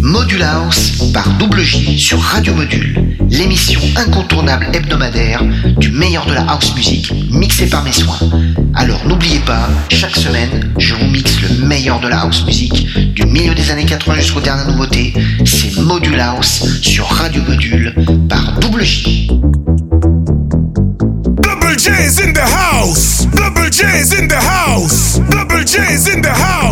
Module House par Double J sur Radio Module, l'émission incontournable hebdomadaire du meilleur de la house music mixée par mes soins. Alors n'oubliez pas, chaque semaine, je vous mixe le meilleur de la house music du milieu des années 80 jusqu'aux dernières nouveautés. C'est Module House sur Radio Module par Double J. Double J's in the house. Double J's in the house. Double J's in the house.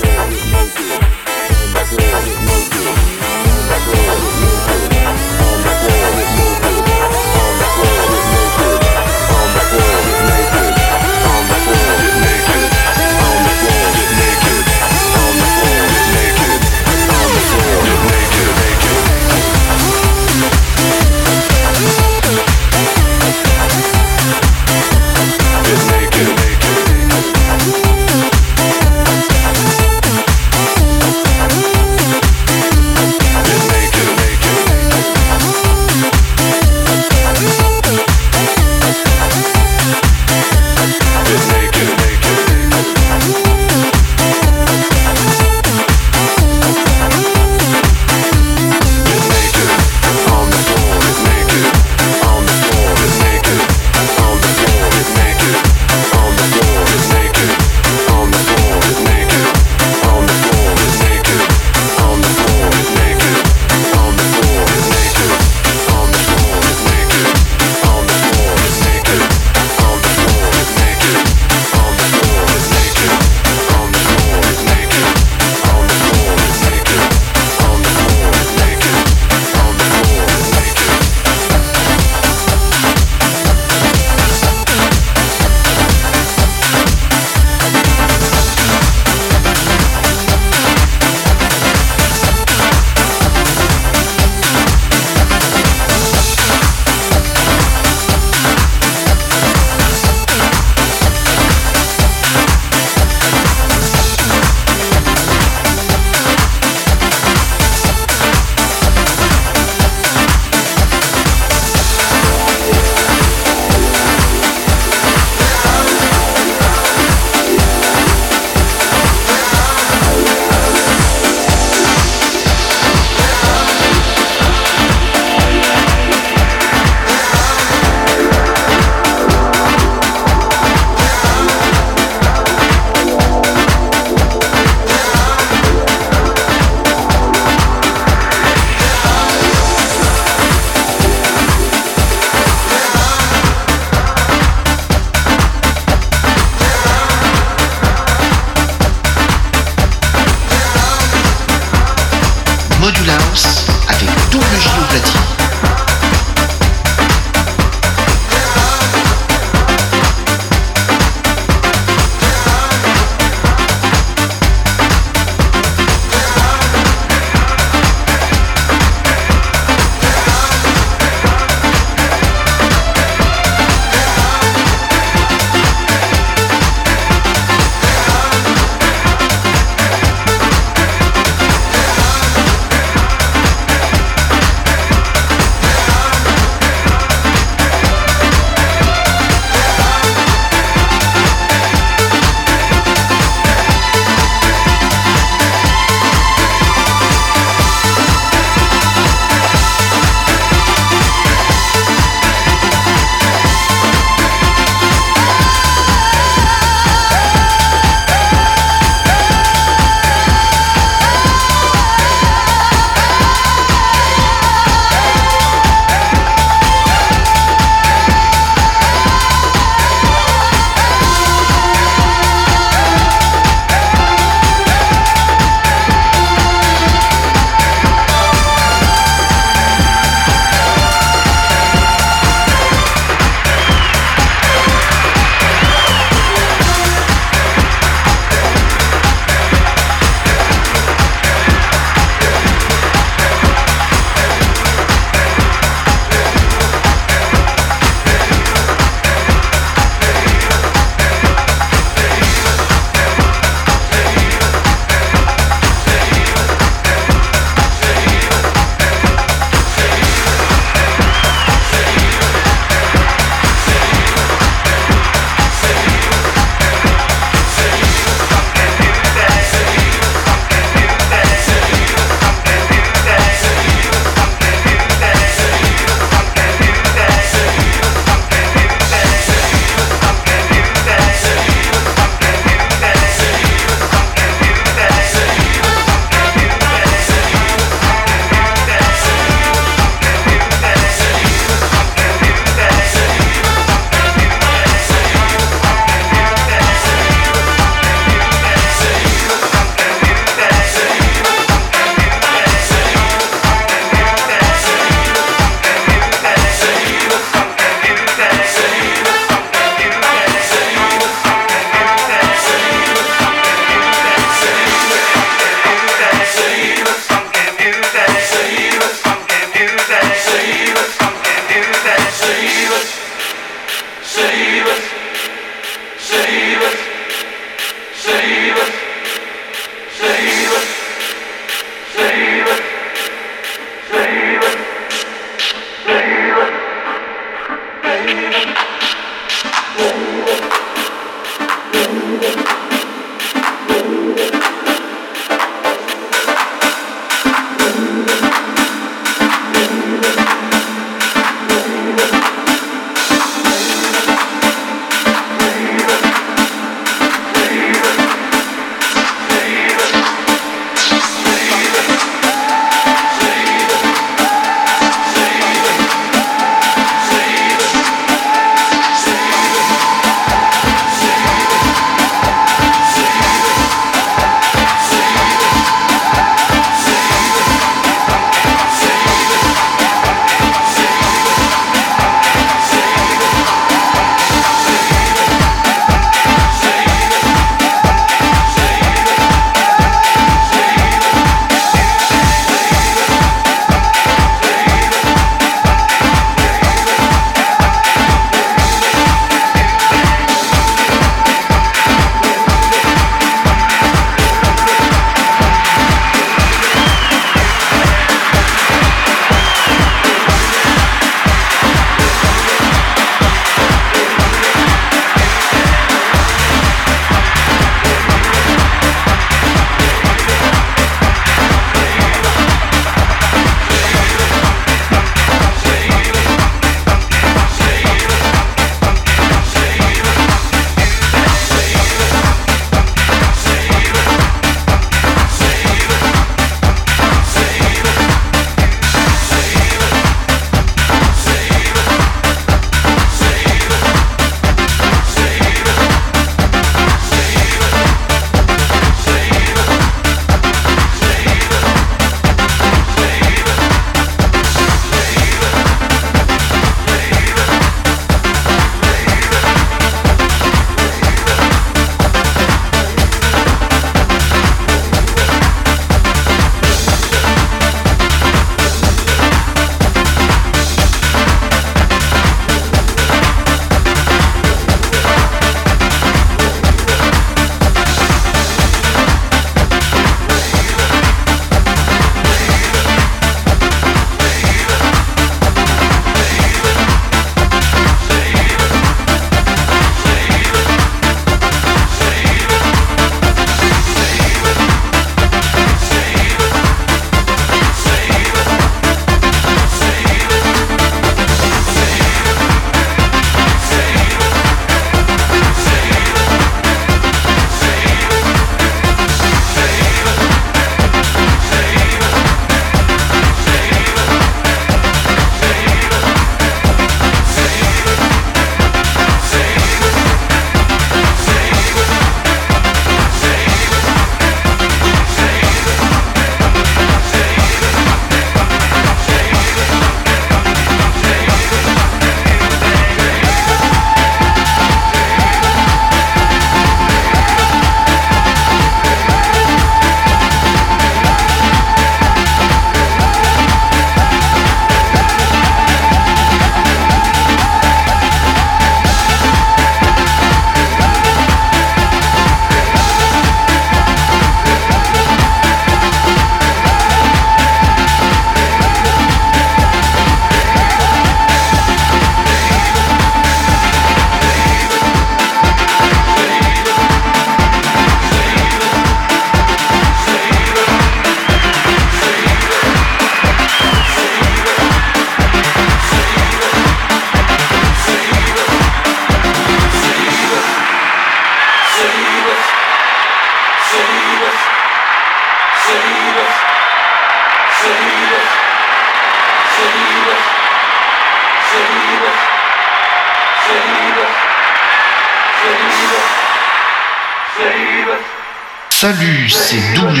Salut, c'est Double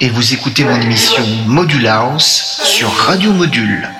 et vous écoutez mon émission Module House sur Radio Module.